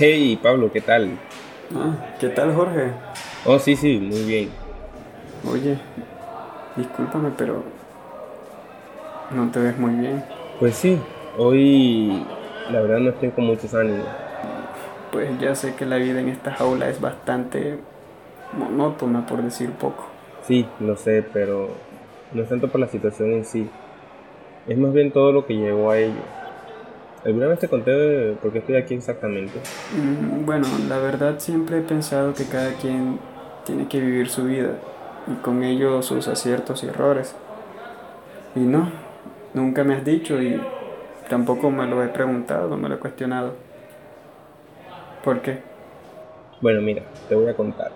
Hey, Pablo, ¿qué tal? Ah, ¿qué tal, Jorge? Oh, sí, sí, muy bien. Oye, discúlpame, pero no te ves muy bien. Pues sí, hoy la verdad no estoy con muchos ánimos. Pues ya sé que la vida en esta jaula es bastante monótona, por decir poco. Sí, lo sé, pero no es tanto por la situación en sí. Es más bien todo lo que llevó a ello. ¿Alguna vez te conté por qué estoy aquí exactamente? Mm, bueno, la verdad siempre he pensado que cada quien tiene que vivir su vida y con ello sus aciertos y errores. Y no, nunca me has dicho y tampoco me lo he preguntado, me lo he cuestionado. ¿Por qué? Bueno, mira, te voy a contar.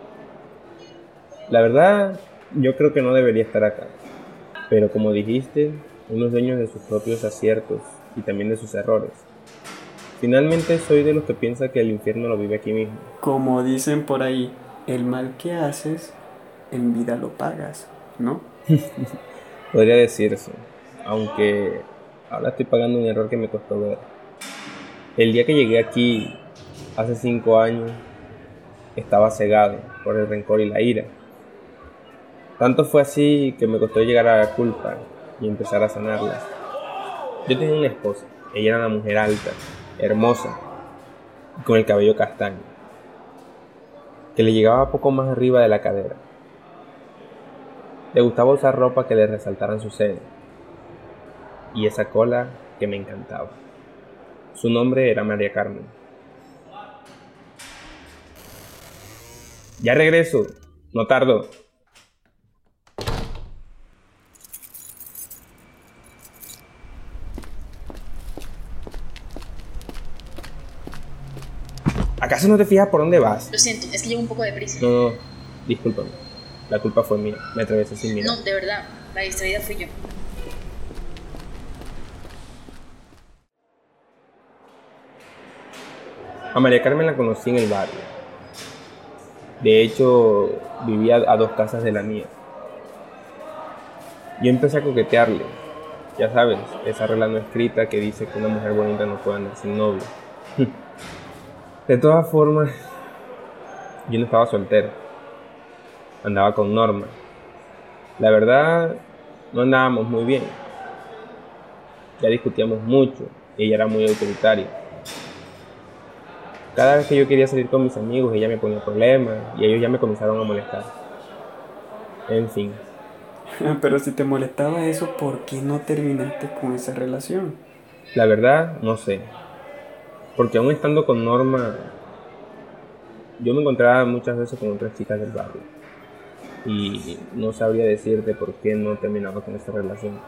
La verdad, yo creo que no debería estar acá. Pero como dijiste, uno es dueño de sus propios aciertos y también de sus errores. Finalmente soy de los que piensa que el infierno lo vive aquí mismo. Como dicen por ahí, el mal que haces, en vida lo pagas, ¿no? Podría decirse, aunque ahora estoy pagando un error que me costó ver. El día que llegué aquí, hace cinco años, estaba cegado por el rencor y la ira. Tanto fue así que me costó llegar a la culpa y empezar a sanarla. Yo tenía una esposa, ella era una mujer alta, hermosa, con el cabello castaño, que le llegaba poco más arriba de la cadera. Le gustaba usar ropa que le resaltaran su seno y esa cola que me encantaba. Su nombre era María Carmen. Ya regreso, no tardo. ¿Acaso no te fijas por dónde vas? Lo siento, es que llevo un poco de prisa. No, no, discúlpame. La culpa fue mía. Me atravesé sin mirar. No, de verdad, la distraída fui yo. A María Carmen la conocí en el barrio. De hecho, vivía a dos casas de la mía. Yo empecé a coquetearle. Ya sabes, esa regla no escrita que dice que una mujer bonita no puede andar sin novio. De todas formas, yo no estaba soltero. Andaba con Norma. La verdad, no andábamos muy bien. Ya discutíamos mucho y ella era muy autoritaria. Cada vez que yo quería salir con mis amigos, ella me ponía problemas y ellos ya me comenzaron a molestar. En fin. Pero si te molestaba eso, ¿por qué no terminaste con esa relación? La verdad, no sé. Porque aún estando con Norma, yo me encontraba muchas veces con otras chicas del barrio. Y no sabría decirte por qué no terminaba con esta relación.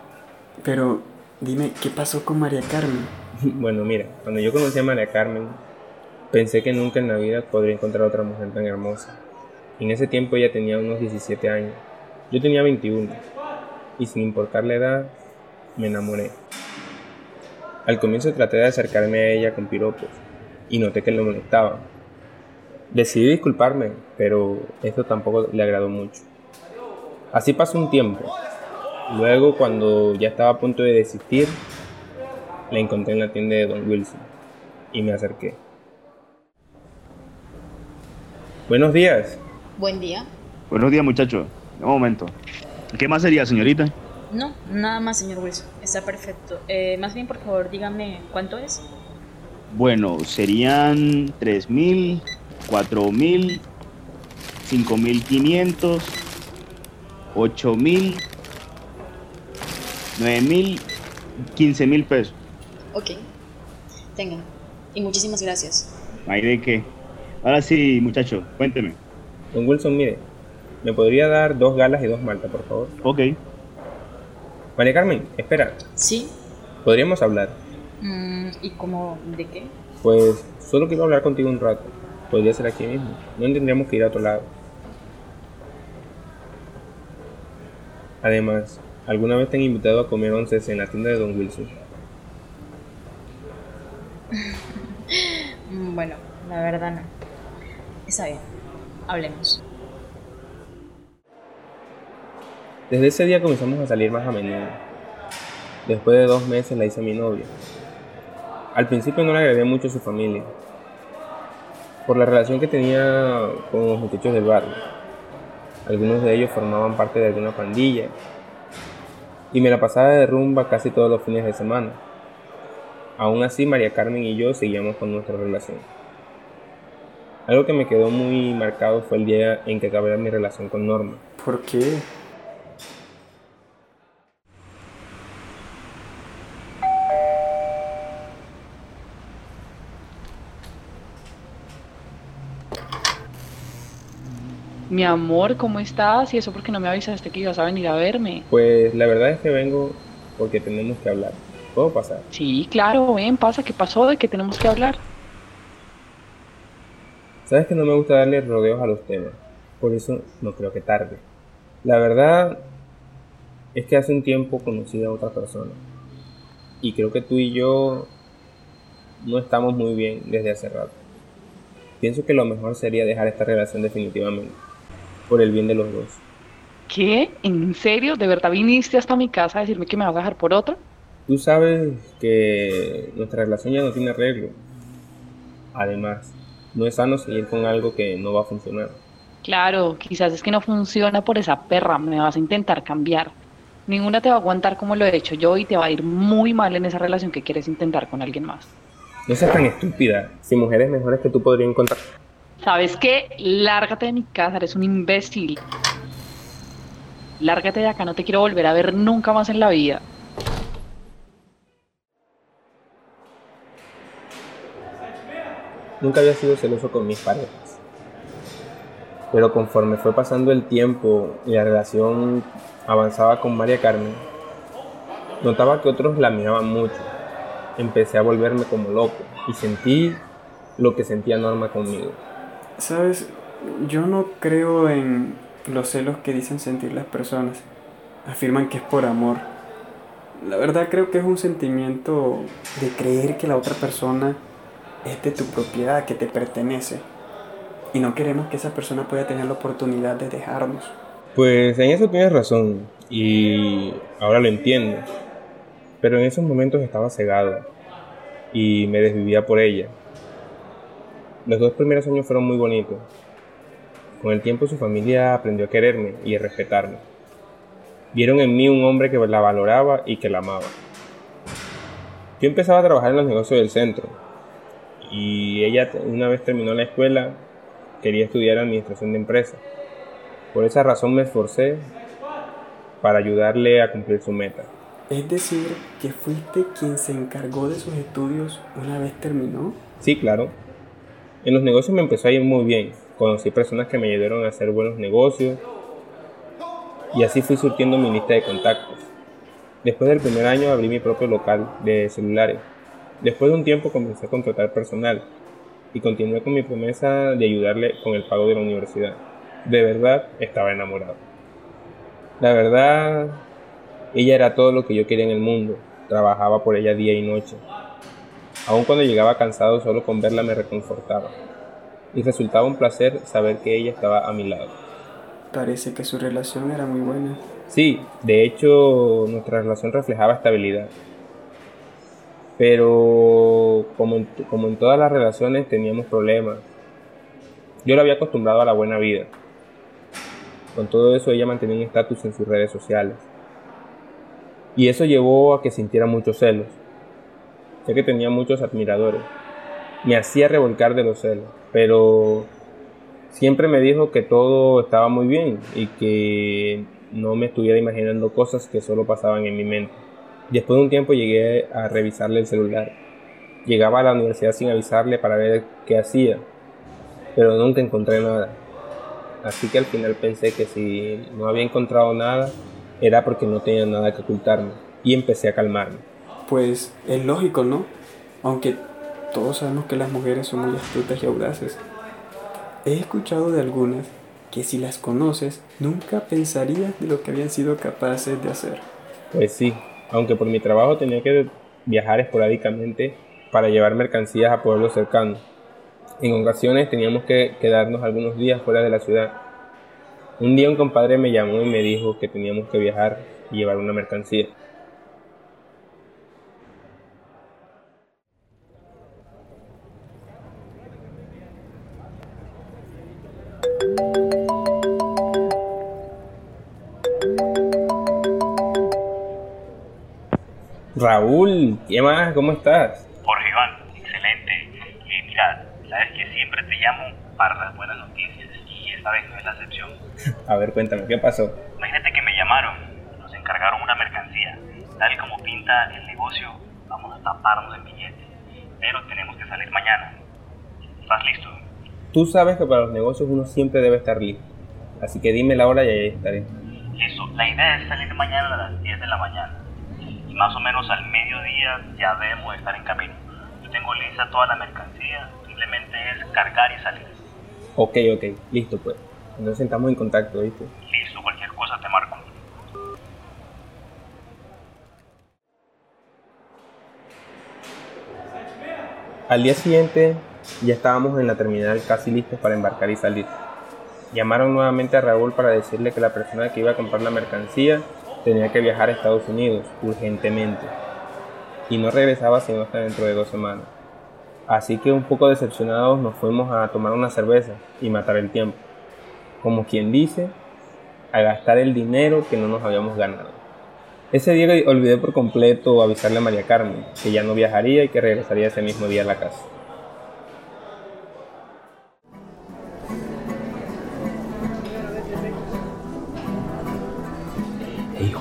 Pero dime, ¿qué pasó con María Carmen? bueno, mira, cuando yo conocí a María Carmen, pensé que nunca en la vida podría encontrar otra mujer tan hermosa. En ese tiempo ella tenía unos 17 años. Yo tenía 21. Y sin importar la edad, me enamoré. Al comienzo traté de acercarme a ella con piropos y noté que le molestaba. Decidí disculparme, pero esto tampoco le agradó mucho. Así pasó un tiempo. Luego, cuando ya estaba a punto de desistir, la encontré en la tienda de Don Wilson y me acerqué. Buenos días. Buen día. Buenos días, muchacho. Un momento. ¿Qué más sería, señorita? No, nada más, señor Wilson. Está perfecto. Eh, más bien, por favor, dígame cuánto es. Bueno, serían 3.000, 4.000, 5.500, 8.000, 9.000, 15.000 pesos. Ok. Tengan. Y muchísimas gracias. ¿Hay de qué? Ahora sí, muchacho, cuénteme. Don Wilson, mire, ¿me podría dar dos galas y dos maltas, por favor? Ok. María Carmen, espera. ¿Sí? ¿Podríamos hablar? Mm, ¿Y cómo? ¿De qué? Pues solo quiero hablar contigo un rato. Podría ser aquí mismo. No tendríamos que ir a otro lado. Además, ¿alguna vez te han invitado a comer onces en la tienda de Don Wilson? Mm, Bueno, la verdad no. Está bien. Hablemos. Desde ese día comenzamos a salir más a menudo. Después de dos meses la hice mi novia. Al principio no le agradé mucho a su familia. por la relación que tenía con los muchachos del barrio. Algunos de ellos formaban parte de alguna pandilla y me la pasaba de rumba casi todos los fines de semana. Aún así, María Carmen y yo seguíamos con nuestra relación. Algo que me quedó muy marcado fue el día en que acabé mi relación con Norma. ¿Por qué? Mi amor, ¿cómo estás? Y eso porque no me avisaste que ibas a venir a verme. Pues la verdad es que vengo porque tenemos que hablar. ¿Puedo pasar? Sí, claro, ven, pasa. ¿Qué pasó? ¿De qué tenemos que hablar? Sabes que no me gusta darle rodeos a los temas, por eso no creo que tarde. La verdad es que hace un tiempo conocí a otra persona y creo que tú y yo no estamos muy bien desde hace rato. Pienso que lo mejor sería dejar esta relación definitivamente, por el bien de los dos. ¿Qué? ¿En serio? ¿De verdad viniste hasta mi casa a decirme que me vas a dejar por otra? Tú sabes que nuestra relación ya no tiene arreglo. Además, no es sano seguir con algo que no va a funcionar. Claro, quizás es que no funciona por esa perra, me vas a intentar cambiar. Ninguna te va a aguantar como lo he hecho yo y te va a ir muy mal en esa relación que quieres intentar con alguien más. No seas tan estúpida. Si mujeres mejores que tú podría encontrar. ¿Sabes qué? Lárgate de mi casa, eres un imbécil. Lárgate de acá, no te quiero volver a ver nunca más en la vida. Nunca había sido celoso con mis parejas. Pero conforme fue pasando el tiempo y la relación avanzaba con María Carmen, notaba que otros la miraban mucho. Empecé a volverme como loco y sentí lo que sentía Norma conmigo. Sabes, yo no creo en los celos que dicen sentir las personas. Afirman que es por amor. La verdad creo que es un sentimiento de creer que la otra persona es de tu propiedad, que te pertenece. Y no queremos que esa persona pueda tener la oportunidad de dejarnos. Pues en eso tienes razón y ahora lo entiendo. Pero en esos momentos estaba cegado y me desvivía por ella. Los dos primeros años fueron muy bonitos. Con el tiempo su familia aprendió a quererme y a respetarme. Vieron en mí un hombre que la valoraba y que la amaba. Yo empezaba a trabajar en los negocios del centro y ella una vez terminó la escuela quería estudiar administración de empresas. Por esa razón me esforcé para ayudarle a cumplir su meta. Es decir, que fuiste quien se encargó de sus estudios una vez terminó. Sí, claro. En los negocios me empezó a ir muy bien. Conocí personas que me ayudaron a hacer buenos negocios y así fui surtiendo mi lista de contactos. Después del primer año abrí mi propio local de celulares Después de un tiempo comencé a contratar personal y continué con mi promesa de ayudarle con el pago de la universidad. De verdad estaba enamorado. La verdad, ella era todo lo que yo quería en el mundo. Trabajaba por ella día y noche. Aun cuando llegaba cansado solo con verla me reconfortaba. Y resultaba un placer saber que ella estaba a mi lado. Parece que su relación era muy buena. Sí, de hecho nuestra relación reflejaba estabilidad. Pero como en, como en todas las relaciones teníamos problemas. Yo la había acostumbrado a la buena vida. Con todo eso ella mantenía un estatus en sus redes sociales. Y eso llevó a que sintiera muchos celos. Sé que tenía muchos admiradores. Me hacía revolcar de los celos. Pero siempre me dijo que todo estaba muy bien y que no me estuviera imaginando cosas que solo pasaban en mi mente. Después de un tiempo llegué a revisarle el celular. Llegaba a la universidad sin avisarle para ver qué hacía, pero nunca encontré nada. Así que al final pensé que si no había encontrado nada, era porque no tenía nada que ocultarme. Y empecé a calmarme. Pues es lógico, ¿no? Aunque todos sabemos que las mujeres son muy astutas y audaces. He escuchado de algunas que si las conoces, nunca pensarías de lo que habían sido capaces de hacer. Pues sí, aunque por mi trabajo tenía que viajar esporádicamente para llevar mercancías a pueblos cercanos. En ocasiones teníamos que quedarnos algunos días fuera de la ciudad. Un día un compadre me llamó y me dijo que teníamos que viajar y llevar una mercancía. Raúl, ¿qué más? ¿Cómo estás? Jorge Iván, excelente. Eh, mira, sabes que siempre te llamo para las buenas noticias y esta vez no es la excepción. A ver, cuéntame, ¿qué pasó? Imagínate que me llamaron, nos encargaron una mercancía. Tal como pinta el negocio, vamos a taparnos el billete, pero tenemos que salir mañana. ¿Estás listo? Tú sabes que para los negocios uno siempre debe estar listo, así que dime la hora y ahí estaré. Listo, la idea es salir mañana a las 10 de la mañana. Y más o menos al mediodía ya debemos estar en camino. Yo tengo lista toda la mercancía, simplemente es cargar y salir. Ok, ok, listo pues. Entonces estamos en contacto, ¿viste? Listo, cualquier cosa te marco. Al día siguiente ya estábamos en la terminal casi listos para embarcar y salir. Llamaron nuevamente a Raúl para decirle que la persona que iba a comprar la mercancía tenía que viajar a Estados Unidos urgentemente y no regresaba sino hasta dentro de dos semanas. Así que un poco decepcionados nos fuimos a tomar una cerveza y matar el tiempo. Como quien dice, a gastar el dinero que no nos habíamos ganado. Ese día olvidé por completo avisarle a María Carmen que ya no viajaría y que regresaría ese mismo día a la casa.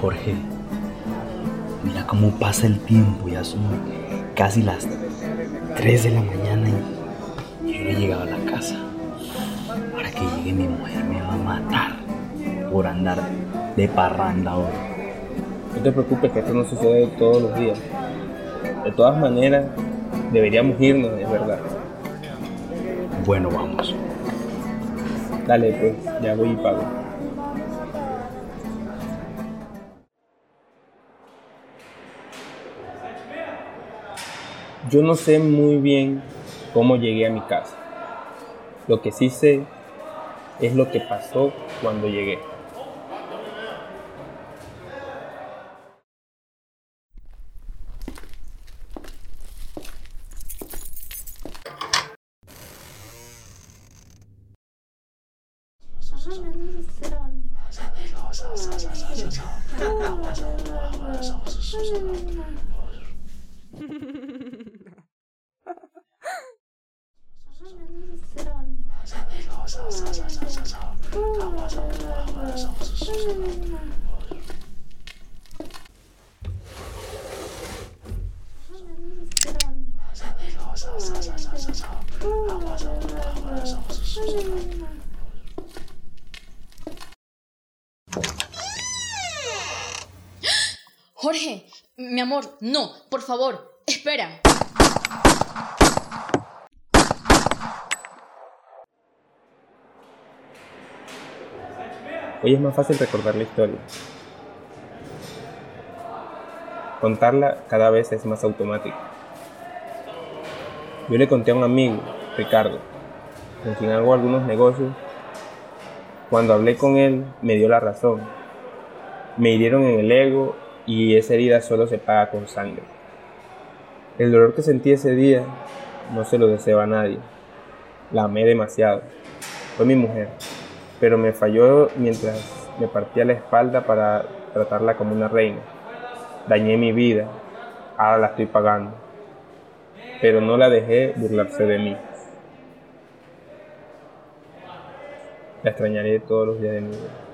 Jorge, mira cómo pasa el tiempo, ya son casi las 3 de la mañana y yo no he llegado a la casa. Para que llegue mi mujer me va a matar por andar de parranda hoy. No te preocupes que esto no sucede todos los días. De todas maneras, deberíamos irnos, es verdad. Bueno, vamos. Dale, pues, ya voy y pago. Yo no sé muy bien cómo llegué a mi casa. Lo que sí sé es lo que pasó cuando llegué. Jorge, mi amor, no, por favor, espera. Hoy es más fácil recordar la historia. Contarla cada vez es más automático. Yo le conté a un amigo, Ricardo, con quien hago algunos negocios. Cuando hablé con él, me dio la razón. Me hirieron en el ego y esa herida solo se paga con sangre. El dolor que sentí ese día no se lo deseo a nadie. La amé demasiado. Fue mi mujer, pero me falló mientras me partía la espalda para tratarla como una reina. Dañé mi vida, ahora la estoy pagando, pero no la dejé burlarse de mí. La extrañaré todos los días de mi vida.